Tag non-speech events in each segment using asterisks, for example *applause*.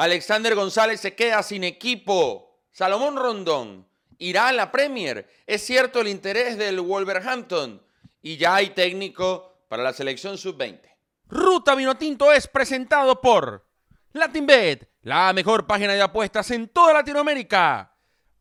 Alexander González se queda sin equipo. Salomón Rondón irá a la Premier. Es cierto el interés del Wolverhampton y ya hay técnico para la selección sub-20. Ruta Vinotinto es presentado por LatinBet, la mejor página de apuestas en toda Latinoamérica.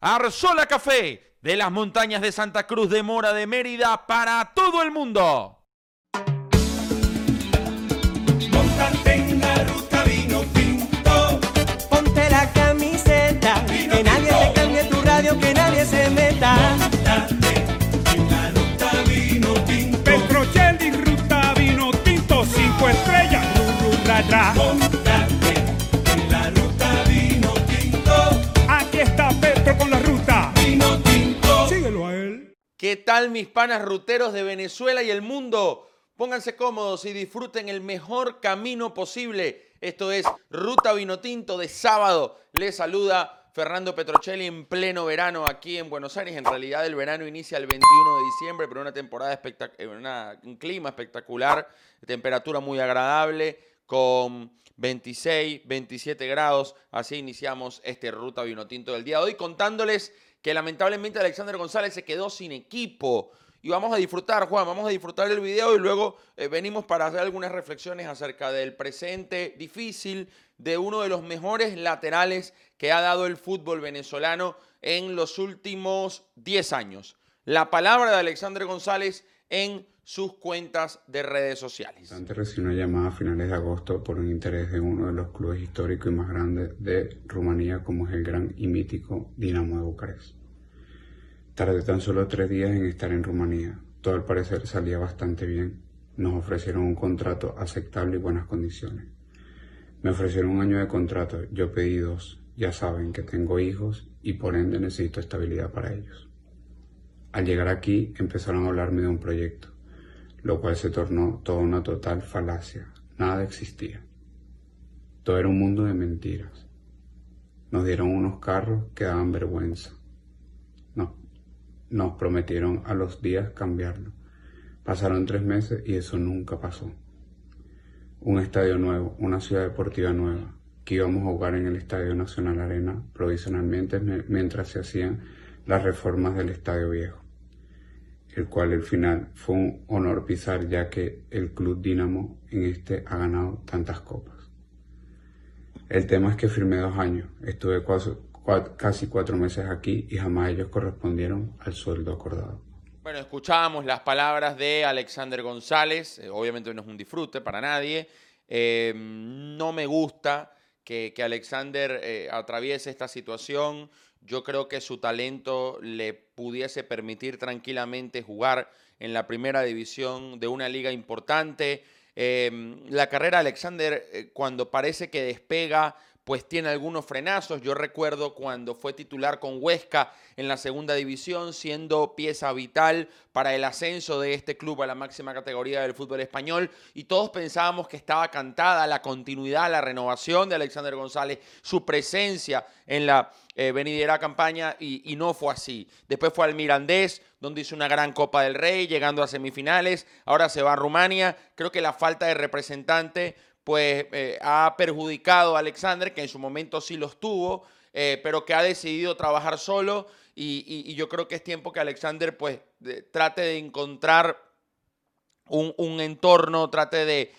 Arzola Café, de las montañas de Santa Cruz de Mora de Mérida para todo el mundo. Vino tinto. Aquí está Petro con la ruta vino tinto. Síguelo a él. ¿Qué tal mis panas ruteros de Venezuela y el mundo? Pónganse cómodos y disfruten el mejor camino posible. Esto es Ruta Vino Tinto de sábado. Les saluda Fernando Petrocelli en pleno verano aquí en Buenos Aires. En realidad el verano inicia el 21 de diciembre, pero una temporada espectacular, un clima espectacular, temperatura muy agradable con 26, 27 grados. Así iniciamos este Ruta Vinotinto del día de hoy, contándoles que lamentablemente Alexander González se quedó sin equipo. Y vamos a disfrutar, Juan, vamos a disfrutar el video y luego eh, venimos para hacer algunas reflexiones acerca del presente difícil de uno de los mejores laterales que ha dado el fútbol venezolano en los últimos 10 años. La palabra de Alexander González en sus cuentas de redes sociales. Antes recibió una llamada a finales de agosto por un interés de uno de los clubes históricos y más grandes de Rumanía como es el gran y mítico Dinamo de Bucarest. Tardé tan solo tres días en estar en Rumanía. Todo al parecer salía bastante bien. Nos ofrecieron un contrato aceptable y buenas condiciones. Me ofrecieron un año de contrato, yo pedí dos. Ya saben que tengo hijos y por ende necesito estabilidad para ellos. Al llegar aquí empezaron a hablarme de un proyecto lo cual se tornó toda una total falacia. Nada existía. Todo era un mundo de mentiras. Nos dieron unos carros que daban vergüenza. No, nos prometieron a los días cambiarlo. Pasaron tres meses y eso nunca pasó. Un estadio nuevo, una ciudad deportiva nueva, que íbamos a jugar en el Estadio Nacional Arena provisionalmente mientras se hacían las reformas del Estadio Viejo el cual al final fue un honor pisar ya que el Club Dinamo en este ha ganado tantas copas. El tema es que firmé dos años, estuve casi cuatro meses aquí y jamás ellos correspondieron al sueldo acordado. Bueno, escuchábamos las palabras de Alexander González, eh, obviamente no es un disfrute para nadie, eh, no me gusta que, Alexander eh, atraviese esta situación, yo creo que su talento le pudiese permitir tranquilamente jugar en la primera división de una liga importante. Em, la carrera de Alexander, eh, cuando parece que despega, pues tiene algunos frenazos. Yo recuerdo cuando fue titular con Huesca en la segunda división, siendo pieza vital para el ascenso de este club a la máxima categoría del fútbol español. Y todos pensábamos que estaba cantada la continuidad, la renovación de Alexander González, su presencia en la eh, venidera campaña, y, no fue así. Después fue al Mirandés, donde hizo una gran Copa del Rey, llegando a semifinales. Ahora se va a Rumania. Creo que la falta de representante pues eh, ha perjudicado a Alexander, que en su momento sí los tuvo, eh, pero que ha decidido trabajar solo. Y, yo creo que es tiempo que Alexander pues trate de encontrar un, entorno, trate de,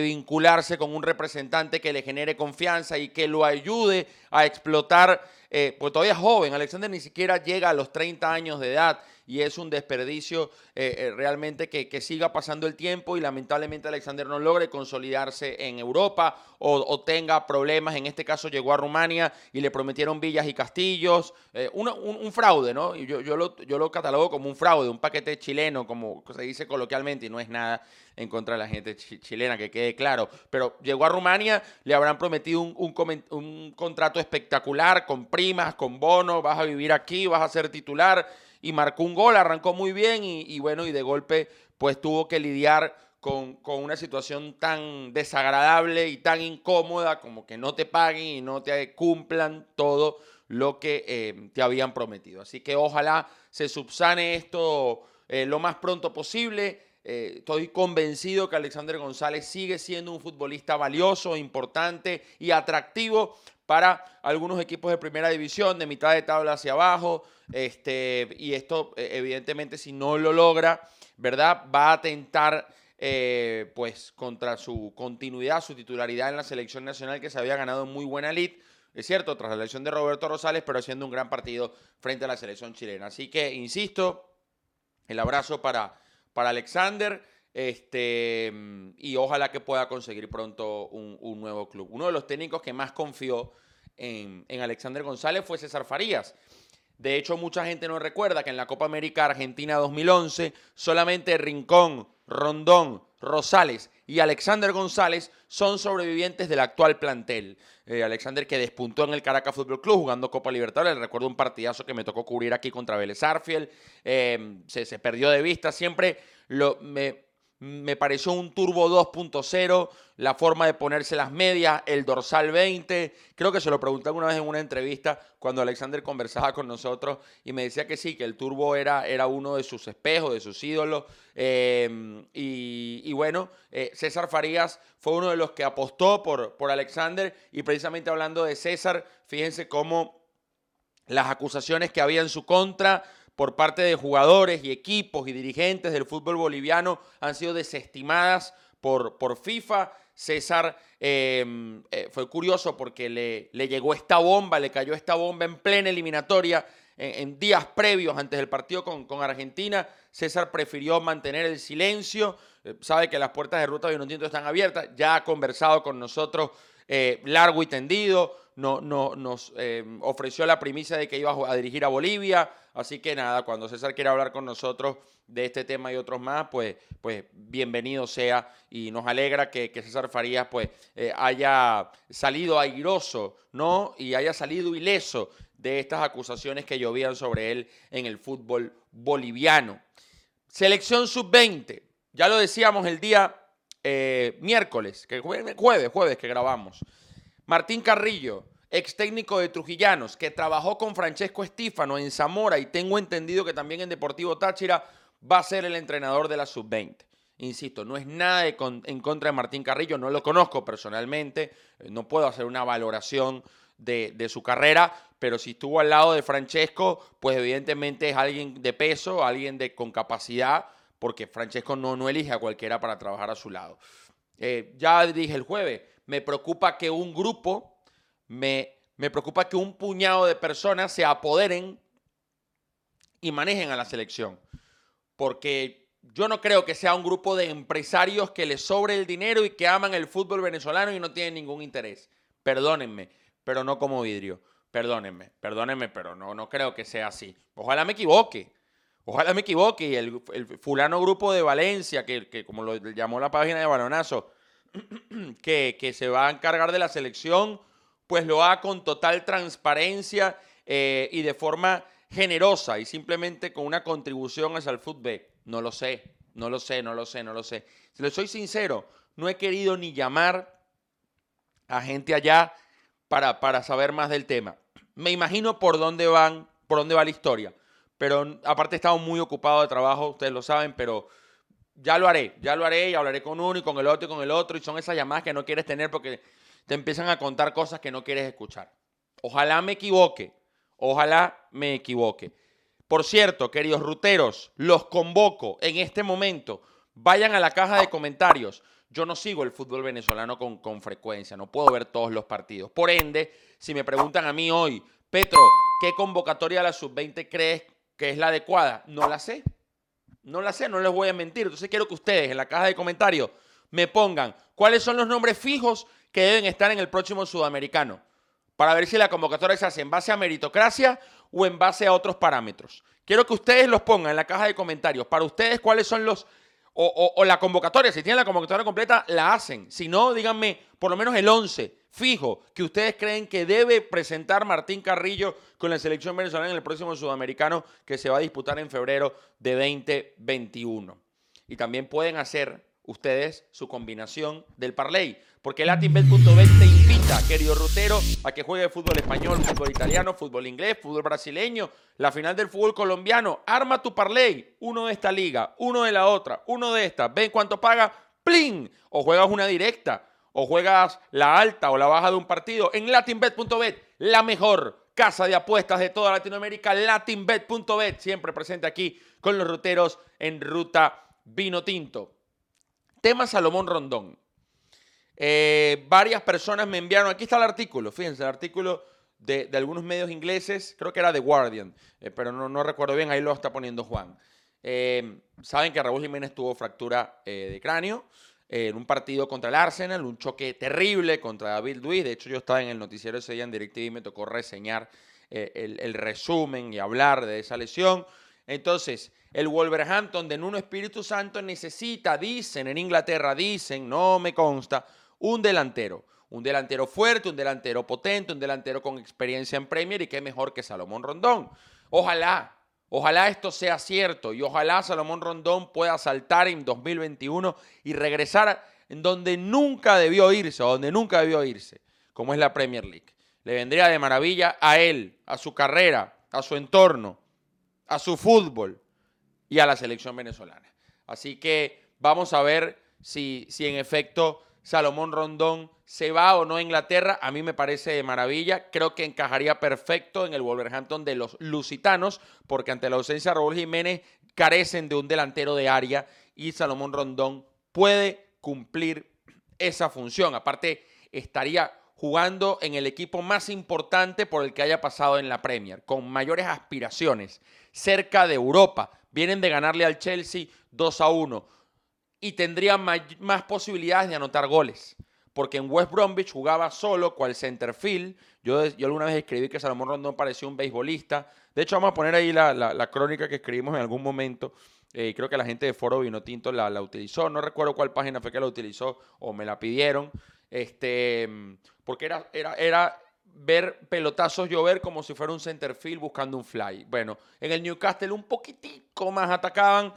vincularse con un representante que le genere confianza y que lo ayude a explotar, eh, pues todavía es joven, Alexander ni siquiera llega a los 30 años de edad y es un desperdicio eh, eh, realmente que, siga pasando el tiempo y lamentablemente Alexander no logre consolidarse en Europa o, tenga problemas. En este caso llegó a Rumania y le prometieron villas y castillos. Eh, un, fraude, ¿no? Yo, yo, lo, yo lo catalogo como un fraude, un paquete chileno, como se dice coloquialmente, y no es nada en contra de la gente chilena, que quede claro. Pero llegó a Rumania, le habrán prometido un, un contrato espectacular, con primas, con bonos, vas a vivir aquí, vas a ser titular y marcó un gol, arrancó muy bien y, bueno, y de golpe pues tuvo que lidiar con, una situación tan desagradable y tan incómoda como que no te paguen y no te cumplan todo lo que eh, te habían prometido. Así que ojalá se subsane esto eh, lo más pronto posible. Eh, estoy convencido que Alexander González sigue siendo un futbolista valioso, importante y atractivo para algunos equipos de primera división, de mitad de tabla hacia abajo. Este, y esto, eh, evidentemente, si no lo logra, ¿verdad? Va a atentar eh, pues contra su continuidad, su titularidad en la selección nacional que se había ganado muy buena lid. Es cierto, tras la elección de Roberto Rosales, pero haciendo un gran partido frente a la selección chilena. Así que, insisto, el abrazo para, para Alexander. Este, y ojalá que pueda conseguir pronto un, nuevo club. Uno de los técnicos que más confió en, Alexander González fue César Farías. De hecho, mucha gente no recuerda que en la Copa América Argentina 2011 solamente Rincón, Rondón, Rosales y Alexander González son sobrevivientes del actual plantel. Eh, Alexander que despuntó en el Caracas Fútbol Club jugando Copa Libertadores. Recuerdo un partidazo que me tocó cubrir aquí contra Vélez Arfiel. Eh, se, se, perdió de vista. Siempre lo, me, me pareció un turbo 2.0, la forma de ponerse las medias, el dorsal 20. Creo que se lo pregunté alguna vez en una entrevista cuando Alexander conversaba con nosotros y me decía que sí, que el turbo era, era uno de sus espejos, de sus ídolos. Em, y, bueno, eh, César Farías fue uno de los que apostó por, por Alexander y precisamente hablando de César, fíjense cómo las acusaciones que había en su contra por parte de jugadores y equipos y dirigentes del fútbol boliviano han sido desestimadas por, por FIFA. César em, eh, fue curioso porque le, le, llegó esta bomba, le cayó esta bomba en plena eliminatoria, en, días previos antes del partido con, con, Argentina. César prefirió mantener el silencio, eh, sabe que las puertas de Ruta Vinotinto están abiertas, ya ha conversado con nosotros eh, largo y tendido, no, no, nos ofreció la primicia de que iba a dirigir a Bolivia, Así que nada, cuando César quiera hablar con nosotros de este tema y otros más, pues, pues bienvenido sea y nos alegra que, César Farías pues eh, haya salido airoso, ¿no? Y haya salido ileso de estas acusaciones que llovían sobre él en el fútbol boliviano. Selección sub-20, ya lo decíamos el día eh, miércoles, que jueves, jueves que grabamos. Martín Carrillo, ex técnico de Trujillanos, que trabajó con Francesco Estífano en Zamora y tengo entendido que también en Deportivo Táchira va a ser el entrenador de la sub-20. Insisto, no es nada en contra de Martín Carrillo, no lo conozco personalmente, eh, no puedo hacer una valoración de, su carrera, pero si estuvo al lado de Francesco, pues evidentemente es alguien de peso, alguien de, con capacidad, porque Francesco no, elige a cualquiera para trabajar a su lado. Eh, ya dije el jueves, me preocupa que un grupo me, me preocupa que un puñado de personas se apoderen y manejen a la selección. Porque yo no creo que sea un grupo de empresarios que les sobre el dinero y que aman el fútbol venezolano y no tienen ningún interés. Perdónenme, pero no como vidrio. Perdónenme, perdónenme, pero no, no creo que sea así. Ojalá me equivoque. Ojalá me equivoque. Y el, fulano grupo de Valencia, que, como lo llamó la página de Balonazo, *clears throat* que, que se va a encargar de la selección pues lo haga con total transparencia eh, y de forma generosa y simplemente con una contribución hacia el fútbol. No lo sé, no lo sé, no lo sé, no lo sé. Si le soy sincero, no he querido ni llamar a gente allá para, para saber más del tema. Me imagino por dónde van, por dónde va la historia. Pero aparte he estado muy ocupado de trabajo, ustedes lo saben, pero ya lo haré, ya lo haré y hablaré con uno y con el otro y con el otro. Y son esas llamadas que no quieres tener porque te empiezan a contar cosas que no quieres escuchar. Ojalá me equivoque, ojalá me equivoque. Por cierto, queridos ruteros, los convoco en este momento. Vayan a la caja de comentarios. Yo no sigo el fútbol venezolano con, con frecuencia, no puedo ver todos los partidos. Por ende, si me preguntan a mí hoy, Petro, ¿qué convocatoria a la sub-20 crees que es la adecuada? No la sé. No la sé, no les voy a mentir. Entonces quiero que ustedes en la caja de comentarios me pongan cuáles son los nombres fijos que deben estar en el próximo sudamericano para ver si la convocatoria se hace en base a meritocracia o en base a otros parámetros. Quiero que ustedes los pongan en la caja de comentarios. Para ustedes, ¿cuáles son los... O, la convocatoria, si tienen la convocatoria completa, la hacen. Si no, díganme por lo menos el 11 fijo que ustedes creen que debe presentar Martín Carrillo con la selección venezolana en el próximo sudamericano que se va a disputar en febrero de 2021. Y también pueden hacer ustedes su combinación del parlay. Porque latinbet.bet invita, querido rutero, a que juegue fútbol español, fútbol italiano, fútbol inglés, fútbol brasileño, la final del fútbol colombiano. Arma tu parlay, uno de esta liga, uno de la otra, uno de esta. Ven cuánto paga, ¡plin! O juegas una directa, o juegas la alta o la baja de un partido en latinbet.bet, la mejor casa de apuestas de toda Latinoamérica, latinbet.bet, siempre presente aquí con los ruteros en ruta vino tinto. Tema Salomón Rondón. Eh, varias personas me enviaron, aquí está el artículo, fíjense, el artículo de, algunos medios ingleses, creo que era The Guardian, eh, pero no, no, recuerdo bien, ahí lo está poniendo Juan. Eh, saben que Raúl Jiménez tuvo fractura de cráneo en un partido contra el Arsenal, un choque terrible contra David Luiz. De hecho, yo estaba en el noticiero ese día en DirecTV y me tocó reseñar el, el, resumen y hablar de esa lesión. Entonces, el Wolverhampton de Nuno Espíritu Santo necesita, dicen en Inglaterra, dicen, no me consta, un delantero. Un delantero fuerte, un delantero potente, un delantero con experiencia en Premier y qué mejor que Salomón Rondón. Ojalá, ojalá esto sea cierto y ojalá Salomón Rondón pueda saltar en 2021 y regresar en donde nunca debió irse o donde nunca debió irse, como es la Premier League. Le vendría de maravilla a él, a su carrera, a su entorno, a su fútbol y a la selección venezolana. Así que vamos a ver si, si en efecto Salomón Rondón se va o no a Inglaterra, a mí me parece de maravilla. Creo que encajaría perfecto en el Wolverhampton de los lusitanos, porque ante la ausencia de Raúl Jiménez carecen de un delantero de área y Salomón Rondón puede cumplir esa función. Aparte, estaría jugando en el equipo más importante por el que haya pasado en la Premier, con mayores aspiraciones, cerca de Europa. Vienen de ganarle al Chelsea 2 a 1 y tendría más posibilidades de anotar goles. Porque en West Bromwich jugaba solo, cual centerfield. Yo, yo alguna vez escribí que Salomón Rondón parecía un beisbolista. De hecho, vamos a poner ahí la, crónica que escribimos en algún momento. Eh, creo que la gente de Foro Vino Tinto la, la, utilizó. No recuerdo cuál página fue que la utilizó o me la pidieron. Este, porque era, era, era ver pelotazos llover como si fuera un centerfield buscando un fly. Bueno, en el Newcastle un poquitico más atacaban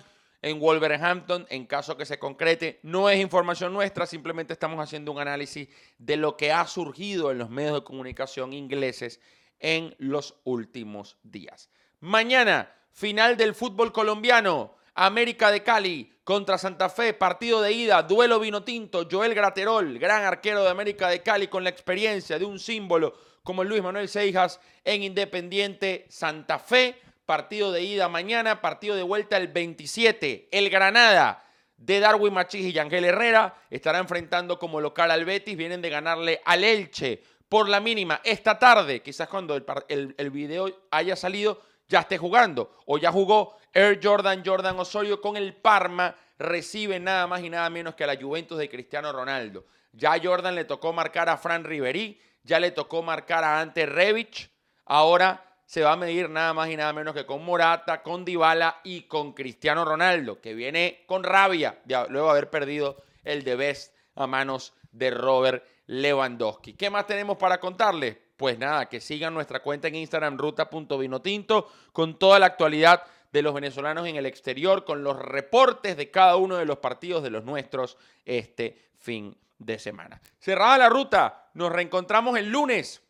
en Wolverhampton en caso que se concrete. No es información nuestra, simplemente estamos haciendo un análisis de lo que ha surgido en los medios de comunicación ingleses en los últimos días. Mañana, final del fútbol colombiano. América de Cali contra Santa Fe, partido de ida, duelo vino tinto, Joel Graterol, gran arquero de América de Cali con la experiencia de un símbolo como Luis Manuel Seijas en Independiente Santa Fe partido de ida mañana, partido de vuelta el 27. El Granada de Darwin Machís y Yangel Herrera estará enfrentando como local al Betis. Vienen de ganarle al Elche por la mínima esta tarde. Quizás cuando el, el, video haya salido ya esté jugando. O ya jugó Air Jordan Jordan Osorio con el Parma. Recibe nada más y nada menos que a la Juventus de Cristiano Ronaldo. Ya a Jordan le tocó marcar a Fran Riverí. Ya le tocó marcar a Ante Revich. Ahora se va a medir nada más y nada menos que con Morata, con Dybala y con Cristiano Ronaldo, que viene con rabia luego de haber perdido el de Best a manos de Robert Lewandowski. ¿Qué más tenemos para contarles? Pues nada, que sigan nuestra cuenta en Instagram ruta.vinotinto con toda la actualidad de los venezolanos en el exterior, con los reportes de cada uno de los partidos de los nuestros este fin de semana. Cerrada la ruta, nos reencontramos el lunes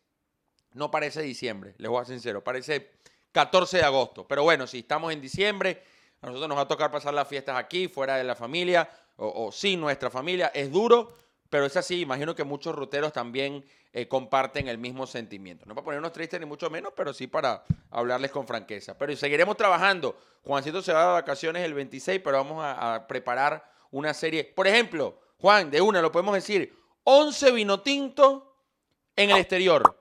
no parece diciembre, les voy a ser sincero, parece 14 de agosto. Pero bueno, si estamos en diciembre, a nosotros nos va a tocar pasar las fiestas aquí, fuera de la familia o, sin nuestra familia. Es duro, pero es así. Imagino que muchos ruteros también eh, comparten el mismo sentimiento. No para ponernos tristes ni mucho menos, pero sí para hablarles con franqueza. Pero seguiremos trabajando. Juancito se va de vacaciones el 26, pero vamos a, a preparar una serie. Por ejemplo, Juan, de una, lo podemos decir, 11 vino tinto en el exterior.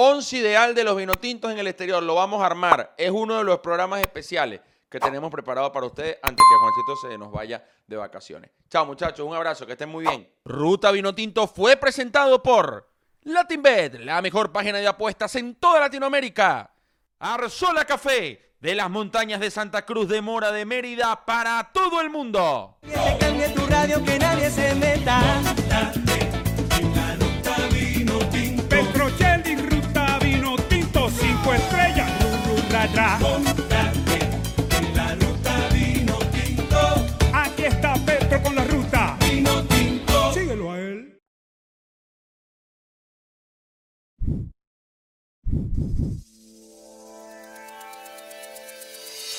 Once ideal de los vinotintos en el exterior. Lo vamos a armar. Es uno de los programas especiales que tenemos preparado para ustedes antes que Juancito se nos vaya de vacaciones. Chao muchachos, un abrazo, que estén muy bien. Ruta Vinotinto fue presentado por LatinBet, la mejor página de apuestas en toda Latinoamérica. Arzola Café, de las montañas de Santa Cruz de Mora de Mérida para todo el mundo. Que tu radio, que nadie se meta. atrás.